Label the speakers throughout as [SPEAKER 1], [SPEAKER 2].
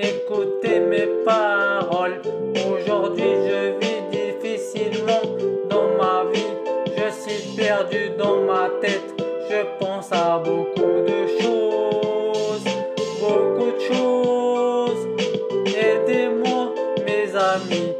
[SPEAKER 1] Écoutez mes paroles. Aujourd'hui je vis difficilement dans ma vie. Je suis perdu dans ma tête, je pense à beaucoup de choses. Beaucoup de choses. Aidez-moi, mes amis,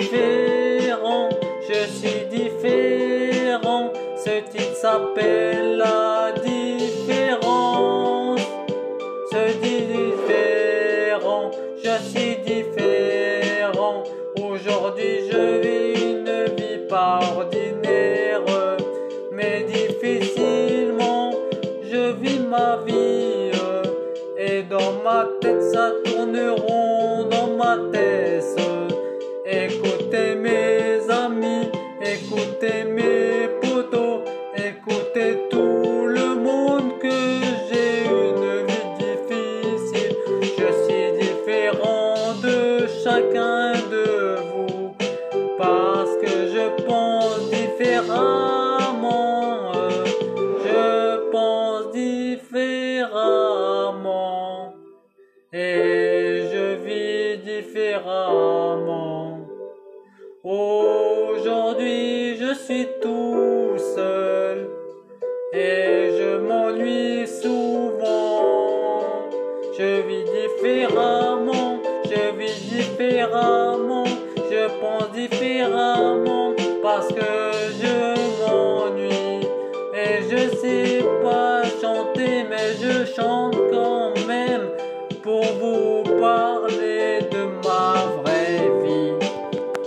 [SPEAKER 1] différent, je suis différent. Ce titre s'appelle la différence. Ce différent, je suis différent. Aujourd'hui, je vis une vie pas ordinaire, mais difficilement, je vis ma vie. Et dans ma tête, ça tourne rond dans ma tête. Aujourd'hui, je suis tout seul et je m'ennuie souvent. Je vis différemment, je vis différemment, je pense différemment parce que je